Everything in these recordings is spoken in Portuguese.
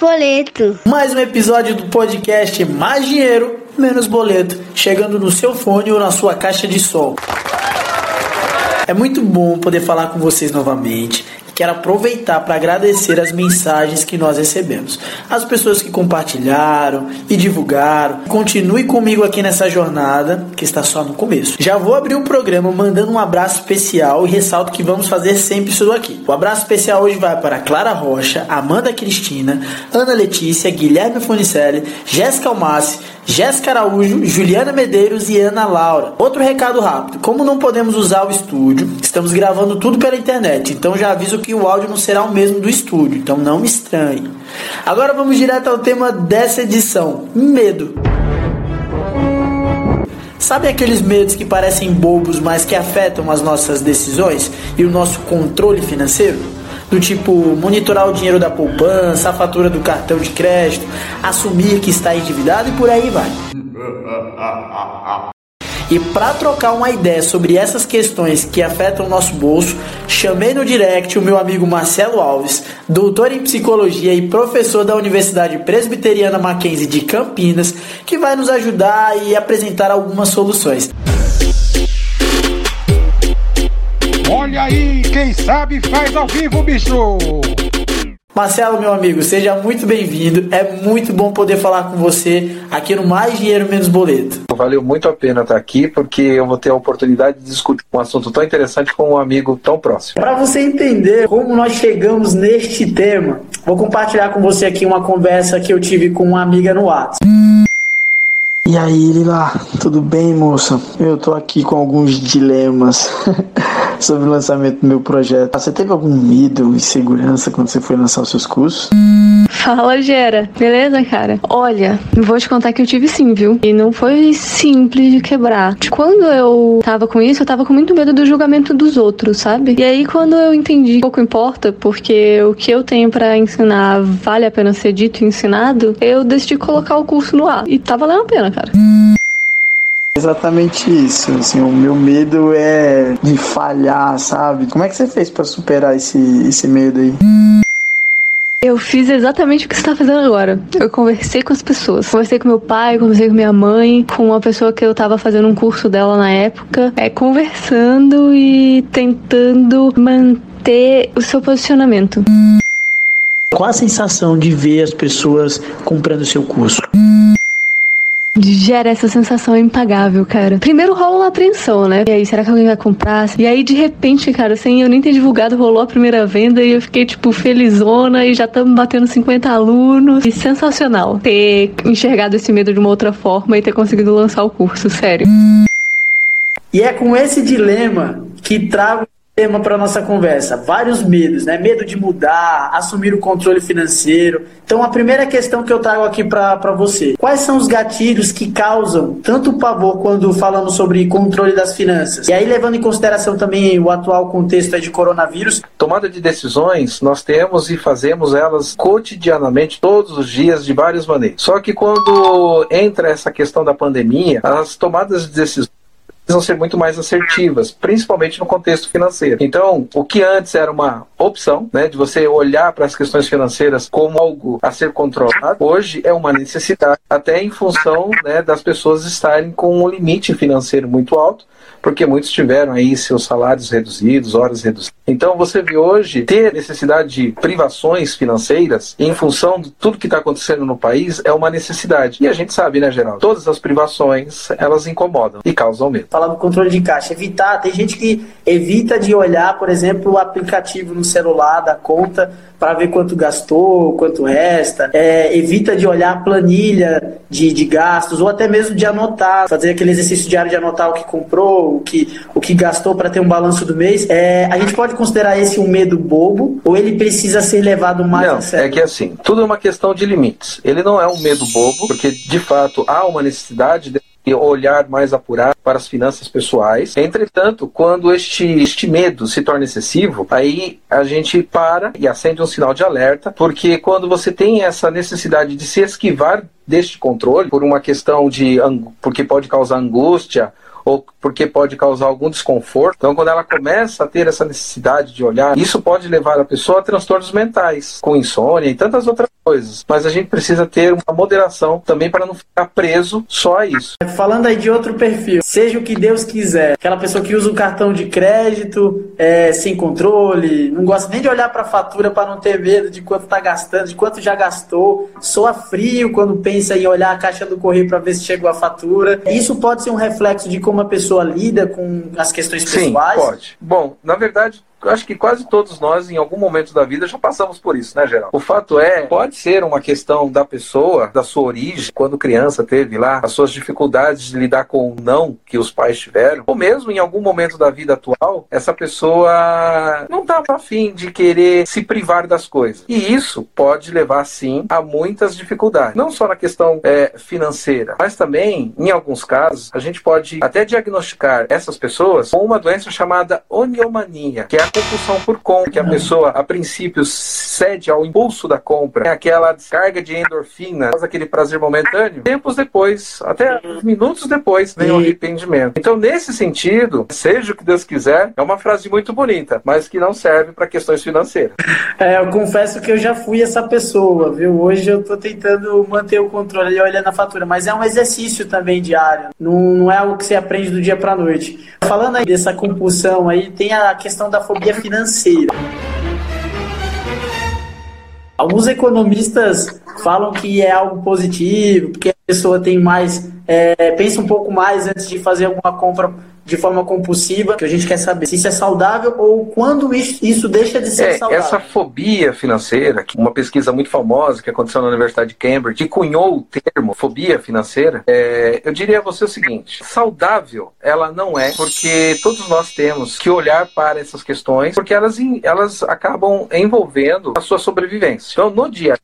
boleto. Mais um episódio do podcast Mais Dinheiro, Menos Boleto, chegando no seu fone ou na sua caixa de som. É muito bom poder falar com vocês novamente quero aproveitar para agradecer as mensagens que nós recebemos. As pessoas que compartilharam e divulgaram. Continue comigo aqui nessa jornada que está só no começo. Já vou abrir o programa mandando um abraço especial e ressalto que vamos fazer sempre isso aqui. O abraço especial hoje vai para Clara Rocha, Amanda Cristina, Ana Letícia, Guilherme Funicelli, Jéssica Almassi, Jéssica Araújo, Juliana Medeiros e Ana Laura. Outro recado rápido: como não podemos usar o estúdio, estamos gravando tudo pela internet, então já aviso que o áudio não será o mesmo do estúdio, então não me estranhe. Agora vamos direto ao tema dessa edição: medo. Sabe aqueles medos que parecem bobos, mas que afetam as nossas decisões e o nosso controle financeiro? Do tipo monitorar o dinheiro da poupança, a fatura do cartão de crédito, assumir que está endividado e por aí vai. E para trocar uma ideia sobre essas questões que afetam o nosso bolso, chamei no direct o meu amigo Marcelo Alves, doutor em psicologia e professor da Universidade Presbiteriana Mackenzie de Campinas, que vai nos ajudar e apresentar algumas soluções. Olha aí, quem sabe faz ao vivo, bicho! Marcelo, meu amigo, seja muito bem-vindo. É muito bom poder falar com você aqui no Mais Dinheiro Menos Boleto. Valeu muito a pena estar aqui, porque eu vou ter a oportunidade de discutir um assunto tão interessante com um amigo tão próximo. Para você entender como nós chegamos neste tema, vou compartilhar com você aqui uma conversa que eu tive com uma amiga no WhatsApp. E aí, Lila, tudo bem, moça? Eu tô aqui com alguns dilemas. sobre o lançamento do meu projeto. Você teve algum medo, insegurança quando você foi lançar os seus cursos? Fala, Gera. Beleza, cara? Olha, vou te contar que eu tive sim, viu? E não foi simples de quebrar. Quando eu tava com isso, eu tava com muito medo do julgamento dos outros, sabe? E aí, quando eu entendi pouco importa, porque o que eu tenho para ensinar vale a pena ser dito e ensinado, eu decidi colocar o curso no ar. E tá valendo a pena, cara. Exatamente isso. Assim, o meu medo é de falhar, sabe? Como é que você fez para superar esse, esse medo aí? Eu fiz exatamente o que você está fazendo agora. Eu conversei com as pessoas. Conversei com meu pai, conversei com minha mãe, com uma pessoa que eu estava fazendo um curso dela na época. É, conversando e tentando manter o seu posicionamento. Qual a sensação de ver as pessoas comprando seu curso? Gera essa sensação impagável, cara. Primeiro rola uma apreensão, né? E aí, será que alguém vai comprar? E aí, de repente, cara, sem eu nem ter divulgado, rolou a primeira venda e eu fiquei, tipo, felizona e já estamos batendo 50 alunos. E sensacional ter enxergado esse medo de uma outra forma e ter conseguido lançar o curso, sério. E é com esse dilema que trago tema para nossa conversa. Vários medos, né? Medo de mudar, assumir o controle financeiro. Então, a primeira questão que eu trago aqui para você: quais são os gatilhos que causam tanto pavor quando falamos sobre controle das finanças? E aí, levando em consideração também o atual contexto de coronavírus. Tomada de decisões, nós temos e fazemos elas cotidianamente, todos os dias, de várias maneiras. Só que quando entra essa questão da pandemia, as tomadas de decisões precisam ser muito mais assertivas, principalmente no contexto financeiro. Então, o que antes era uma opção, né, de você olhar para as questões financeiras como algo a ser controlado, hoje é uma necessidade, até em função né, das pessoas estarem com um limite financeiro muito alto porque muitos tiveram aí seus salários reduzidos, horas reduzidas. Então você vê hoje ter necessidade de privações financeiras em função de tudo que está acontecendo no país é uma necessidade. E a gente sabe, né, Geraldo? Todas as privações elas incomodam e causam medo. Falar do controle de caixa, evitar. Tem gente que evita de olhar, por exemplo, o aplicativo no celular da conta para ver quanto gastou, quanto resta, é, evita de olhar a planilha de, de gastos ou até mesmo de anotar, fazer aquele exercício diário de anotar o que comprou, o que, o que gastou para ter um balanço do mês. É, a gente pode considerar esse um medo bobo ou ele precisa ser levado mais não, a sério? É que assim, tudo é uma questão de limites. Ele não é um medo bobo, porque de fato há uma necessidade de olhar mais apurado para as finanças pessoais. Entretanto, quando este, este medo se torna excessivo, aí a gente para e acende um sinal de alerta, porque quando você tem essa necessidade de se esquivar deste controle por uma questão de porque pode causar angústia ou porque pode causar algum desconforto. Então, quando ela começa a ter essa necessidade de olhar, isso pode levar a pessoa a transtornos mentais, com insônia e tantas outras coisas. Mas a gente precisa ter uma moderação também para não ficar preso só a isso. Falando aí de outro perfil, seja o que Deus quiser, aquela pessoa que usa o cartão de crédito é, sem controle, não gosta nem de olhar para a fatura para não ter medo de quanto está gastando, de quanto já gastou, soa frio quando pensa em olhar a caixa do correio para ver se chegou a fatura. Isso pode ser um reflexo de como a pessoa lida com as questões pessoais? Sim, pode. Bom, na verdade, eu acho que quase todos nós, em algum momento da vida, já passamos por isso, né, Geraldo? O fato é, pode ser uma questão da pessoa, da sua origem, quando criança teve lá as suas dificuldades de lidar com o não que os pais tiveram, ou mesmo em algum momento da vida atual, essa pessoa não estava afim de querer se privar das coisas. E isso pode levar, sim, a muitas dificuldades. Não só na questão é, financeira, mas também, em alguns casos, a gente pode até diagnosticar essas pessoas com uma doença chamada oniomania, que é a compulsão por compra, que a pessoa, a princípio, cede ao impulso da compra, é aquela descarga de endorfina, faz aquele prazer momentâneo, tempos depois, até minutos depois, vem o arrependimento. Então, nesse sentido, seja o que Deus quiser, é uma frase muito bonita, mas que não serve para questões financeiras. É, eu confesso que eu já fui essa pessoa, viu? Hoje eu tô tentando manter o controle e olhando a fatura, mas é um exercício também diário, não, não é algo que você aprende do dia para noite. Falando aí dessa compulsão aí, tem a questão da fobia fobia financeira. Alguns economistas falam que é algo positivo, porque a pessoa tem mais, é, pensa um pouco mais antes de fazer alguma compra de forma compulsiva, que a gente quer saber se isso é saudável ou quando isso deixa de ser é, saudável. Essa fobia financeira, uma pesquisa muito famosa que aconteceu na Universidade de Cambridge, que cunhou o termo fobia financeira, é, eu diria a você o seguinte: saudável ela não é, porque todos nós temos que olhar para essas questões, porque elas, elas acabam envolvendo a sua sobrevivência. Então, no dia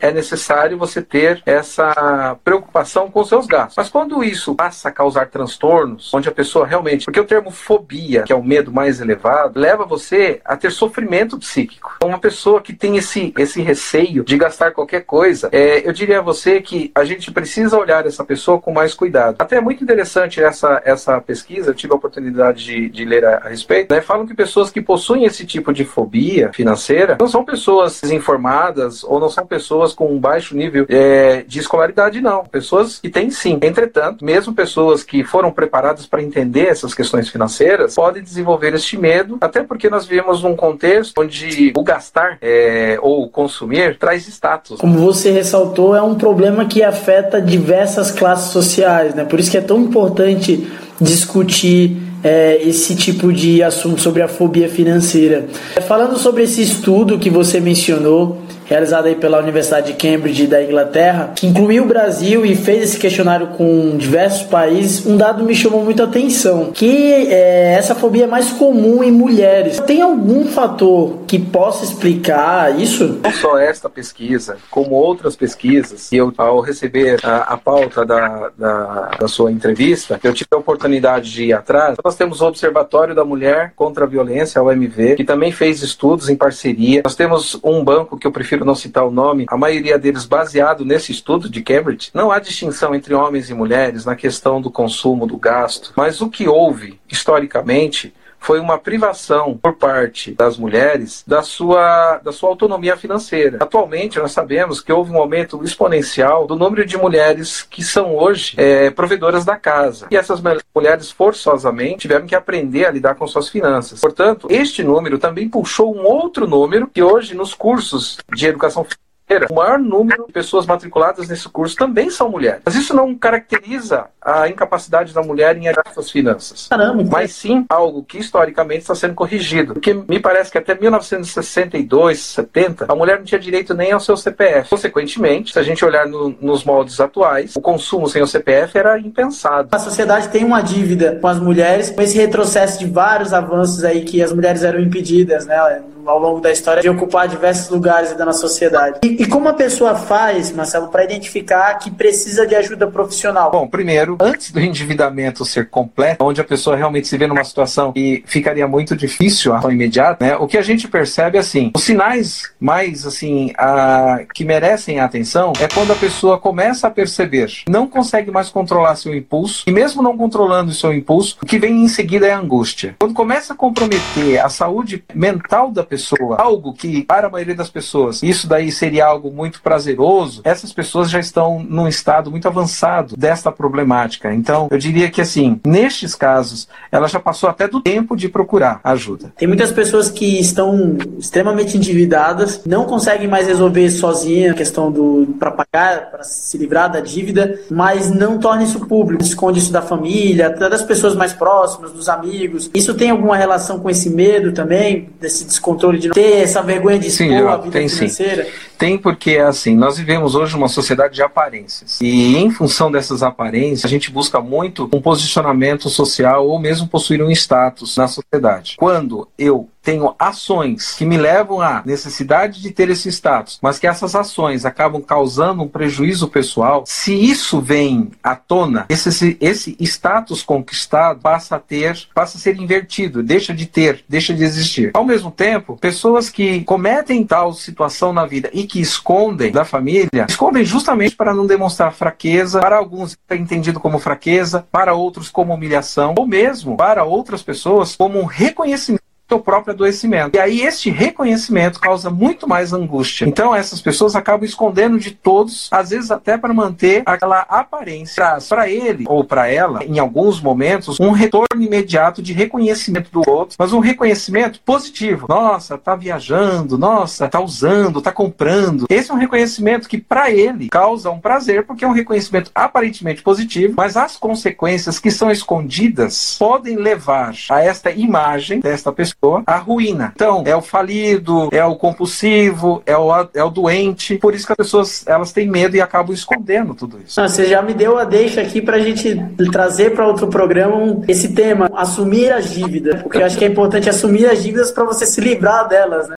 é necessário você ter essa preocupação com seus gastos. Mas quando isso passa a causar transtornos, onde a pessoa realmente. Porque o termo fobia, que é o medo mais elevado, leva você a ter sofrimento psíquico. Então, uma pessoa que tem esse, esse receio de gastar qualquer coisa, é, eu diria a você que a gente precisa olhar essa pessoa com mais cuidado. Até é muito interessante essa, essa pesquisa, eu tive a oportunidade de, de ler a, a respeito. Né? Falam que pessoas que possuem esse tipo de fobia financeira não são pessoas desinformadas ou não são pessoas pessoas com um baixo nível é, de escolaridade, não. Pessoas que têm sim. Entretanto, mesmo pessoas que foram preparadas para entender essas questões financeiras podem desenvolver este medo, até porque nós vivemos num contexto onde o gastar é, ou consumir traz status. Como você ressaltou, é um problema que afeta diversas classes sociais, né? Por isso que é tão importante discutir é, esse tipo de assunto sobre a fobia financeira. Falando sobre esse estudo que você mencionou, realizado aí pela Universidade de Cambridge da Inglaterra, que incluiu o Brasil e fez esse questionário com diversos países, um dado me chamou muito a atenção, que é, essa fobia é mais comum em mulheres. Tem algum fator que possa explicar isso? Não só esta pesquisa, como outras pesquisas, e eu, ao receber a, a pauta da, da, da, sua entrevista, eu tive a oportunidade de ir atrás. Nós temos o Observatório da Mulher contra a Violência, a OMV, que também fez estudos em parceria. Nós temos um banco que eu prefiro prefiro não citar o nome, a maioria deles baseado nesse estudo de Cambridge, não há distinção entre homens e mulheres na questão do consumo, do gasto. Mas o que houve, historicamente, foi uma privação por parte das mulheres da sua, da sua autonomia financeira. Atualmente, nós sabemos que houve um aumento exponencial do número de mulheres que são hoje é, provedoras da casa. E essas mulheres, forçosamente, tiveram que aprender a lidar com suas finanças. Portanto, este número também puxou um outro número que hoje, nos cursos de educação financeira, o maior número de pessoas matriculadas nesse curso também são mulheres. Mas isso não caracteriza a incapacidade da mulher em agir suas finanças. Caramba, mas sim algo que historicamente está sendo corrigido. Porque me parece que até 1962, 70, a mulher não tinha direito nem ao seu CPF. Consequentemente, se a gente olhar no, nos moldes atuais, o consumo sem o CPF era impensado. A sociedade tem uma dívida com as mulheres, com esse retrocesso de vários avanços aí que as mulheres eram impedidas, né? ao longo da história de ocupar diversos lugares da nossa sociedade. E E como a pessoa faz, Marcelo, para identificar que precisa de ajuda profissional? Bom, primeiro, antes do endividamento ser completo, onde a pessoa realmente se vê numa situação que ficaria muito difícil a ação imediata, né? O que a gente percebe assim, os sinais mais assim a, que merecem a atenção é quando a pessoa começa a perceber, não consegue mais controlar seu impulso e mesmo não controlando seu impulso, o que vem em seguida é a angústia. Quando começa a comprometer a saúde mental da pessoa, algo que para a maioria das pessoas isso daí seria algo muito prazeroso, essas pessoas já estão num estado muito avançado desta problemática. Então, eu diria que assim, nestes casos, ela já passou até do tempo de procurar ajuda. Tem muitas pessoas que estão extremamente endividadas, não conseguem mais resolver sozinha a questão do para pagar, para se livrar da dívida, mas não torna isso público, esconde isso da família, até das pessoas mais próximas, dos amigos. Isso tem alguma relação com esse medo também, desse descontrole de não ter essa vergonha de expor sim, a vida tem, financeira? Sim. Tem porque assim, nós vivemos hoje uma sociedade de aparências. E em função dessas aparências, a gente busca muito um posicionamento social ou mesmo possuir um status na sociedade. Quando eu tenho ações que me levam à necessidade de ter esse status, mas que essas ações acabam causando um prejuízo pessoal, se isso vem à tona, esse, esse status conquistado passa a ter, passa a ser invertido, deixa de ter, deixa de existir. Ao mesmo tempo, pessoas que cometem tal situação na vida e que escondem da família, escondem justamente para não demonstrar fraqueza, para alguns é entendido como fraqueza, para outros como humilhação, ou mesmo para outras pessoas como um reconhecimento seu próprio adoecimento. E aí este reconhecimento causa muito mais angústia. Então essas pessoas acabam escondendo de todos, às vezes até para manter aquela aparência para ele ou para ela, em alguns momentos, um retorno imediato de reconhecimento do outro, mas um reconhecimento positivo. Nossa, tá viajando, nossa, tá usando, tá comprando. Esse é um reconhecimento que para ele causa um prazer porque é um reconhecimento aparentemente positivo, mas as consequências que são escondidas podem levar a esta imagem desta pessoa a ruína. Então, é o falido, é o compulsivo, é o, é o doente. Por isso que as pessoas elas têm medo e acabam escondendo tudo isso. Ah, você já me deu a deixa aqui para a gente trazer para outro programa esse tema, assumir as dívidas. Porque eu acho que é importante assumir as dívidas para você se livrar delas, né?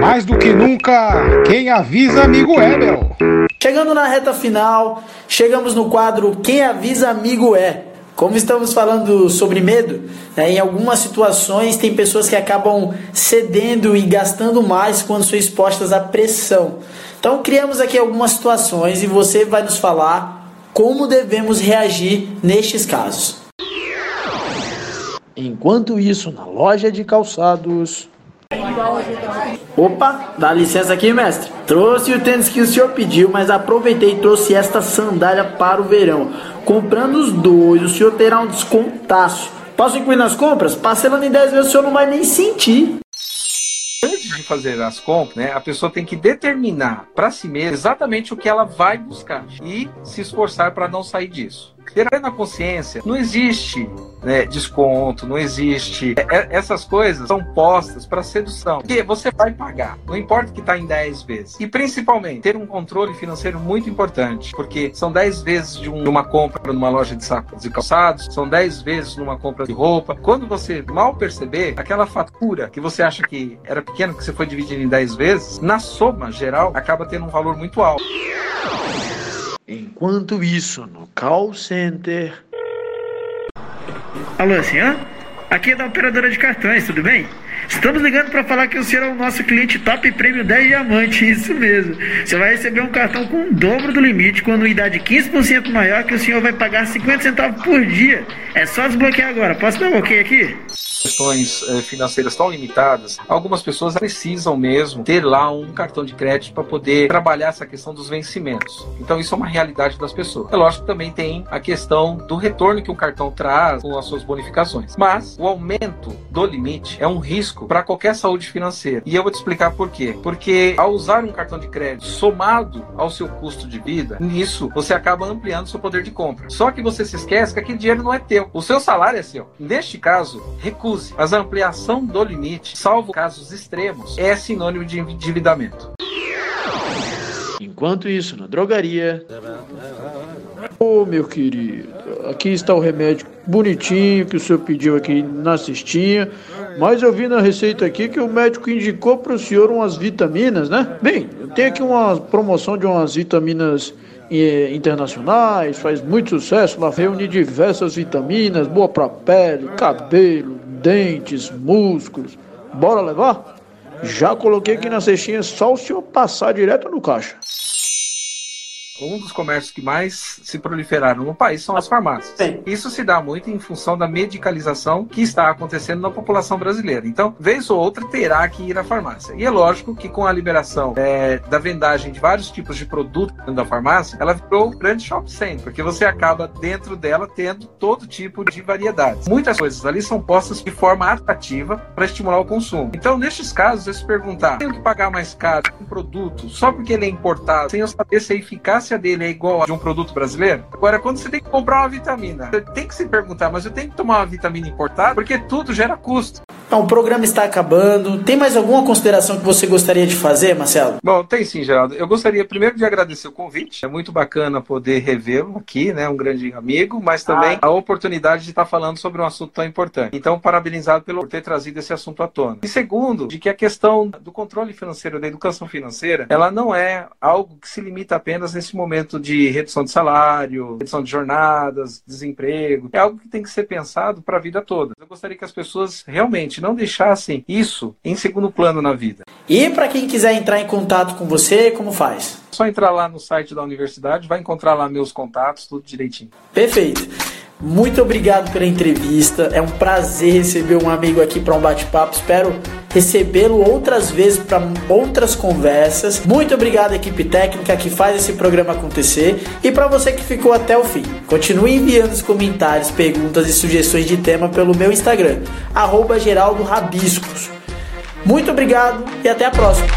Mais do que nunca, quem avisa, amigo é, meu. Chegando na reta final, chegamos no quadro Quem avisa, amigo é. Como estamos falando sobre medo, né, em algumas situações tem pessoas que acabam cedendo e gastando mais quando são expostas à pressão. Então criamos aqui algumas situações e você vai nos falar como devemos reagir nestes casos. Enquanto isso, na loja de calçados. Opa, dá licença aqui, mestre. Trouxe o tênis que o senhor pediu, mas aproveitei e trouxe esta sandália para o verão. Comprando os dois, o senhor terá um descontaço. Posso incluir nas compras? Parcelando em 10 vezes o senhor não vai nem sentir. Antes de fazer as compras, né, a pessoa tem que determinar para si mesma exatamente o que ela vai buscar e se esforçar para não sair disso ter na consciência, não existe né, desconto, não existe. É, é essas coisas são postas para sedução. Porque você vai pagar, não importa que está em 10 vezes. E principalmente, ter um controle financeiro muito importante, porque são 10 vezes de, um, uma compra numa loja de sacos e calçados, são 10 vezes numa compra de roupa. Quando você mal perceber, aquela fatura que você acha que era pequena, que você foi dividindo em 10 vezes, na soma geral, acaba tendo um valor muito alto. Enquanto isso, no call center. Alô, senhor? Aqui é da operadora de cartões, tudo bem? Estamos ligando para falar que o senhor é o nosso cliente top prêmio 10 diamante, isso mesmo. Você vai receber um cartão com o dobro do limite, com anuidade 15% maior, que o senhor vai pagar 50 centavos por dia. É só desbloquear agora. Posso dar um ok aqui? Questões eh, financeiras tão limitadas, algumas pessoas precisam mesmo ter lá um cartão de crédito para poder trabalhar essa questão dos vencimentos. Então isso é uma realidade das pessoas. É lógico que também tem a questão do retorno que um cartão traz com as suas bonificações. Mas o aumento do limite é um risco para qualquer saúde financeira. E eu vou te explicar por quê. Porque ao usar um cartão de crédito somado ao seu custo de vida, nisso você acaba ampliando seu poder de compra. Só que você se esquece que aquele dinheiro não é teu. O seu salário é seu. Neste caso, recurso recuse, mas a ampliação do limite, salvo casos extremos, é sinônimo de endividamento. Enquanto isso, na drogaria. Ô oh, meu querido, aqui está o remédio bonitinho que o senhor pediu aqui na cestinha. Mas eu vi na receita aqui que o médico indicou para o senhor umas vitaminas, né? Bem, eu tenho aqui uma promoção de umas vitaminas eh, internacionais, faz muito sucesso, lá reúne diversas vitaminas, boa para pele, cabelo, dentes, músculos. Bora levar? Já coloquei aqui na cestinha, só o senhor passar direto no caixa um dos comércios que mais se proliferaram no país são as farmácias. Sim. Isso se dá muito em função da medicalização que está acontecendo na população brasileira. Então, vez ou outra, terá que ir à farmácia. E é lógico que com a liberação é, da vendagem de vários tipos de produtos dentro da farmácia, ela virou um grande shopping center, porque você acaba dentro dela tendo todo tipo de variedades. Muitas coisas ali são postas de forma atrativa para estimular o consumo. Então, nestes casos, você se perguntar, tenho que pagar mais caro um produto só porque ele é importado, sem eu saber se a eficácia dele é igual a de um produto brasileiro? Agora, quando você tem que comprar uma vitamina, você tem que se perguntar, mas eu tenho que tomar uma vitamina importada? Porque tudo gera custo. Então, o programa está acabando. Tem mais alguma consideração que você gostaria de fazer, Marcelo? Bom, tem sim, Geraldo. Eu gostaria primeiro de agradecer o convite. É muito bacana poder revê-lo aqui, né? Um grande amigo, mas também ah. a oportunidade de estar falando sobre um assunto tão importante. Então, parabenizado pelo, por ter trazido esse assunto à tona. E segundo, de que a questão do controle financeiro, da educação financeira, ela não é algo que se limita apenas nesse momento de redução de salário, redução de jornadas, desemprego. É algo que tem que ser pensado para a vida toda. Eu gostaria que as pessoas realmente não deixassem isso em segundo plano na vida. E para quem quiser entrar em contato com você, como faz? Só entrar lá no site da universidade, vai encontrar lá meus contatos, tudo direitinho. Perfeito. Muito obrigado pela entrevista. É um prazer receber um amigo aqui para um bate-papo. Espero recebê-lo outras vezes para outras conversas. Muito obrigado, equipe técnica que faz esse programa acontecer. E para você que ficou até o fim, continue enviando os comentários, perguntas e sugestões de tema pelo meu Instagram, @geraldo_rabiscos. Muito obrigado e até a próxima.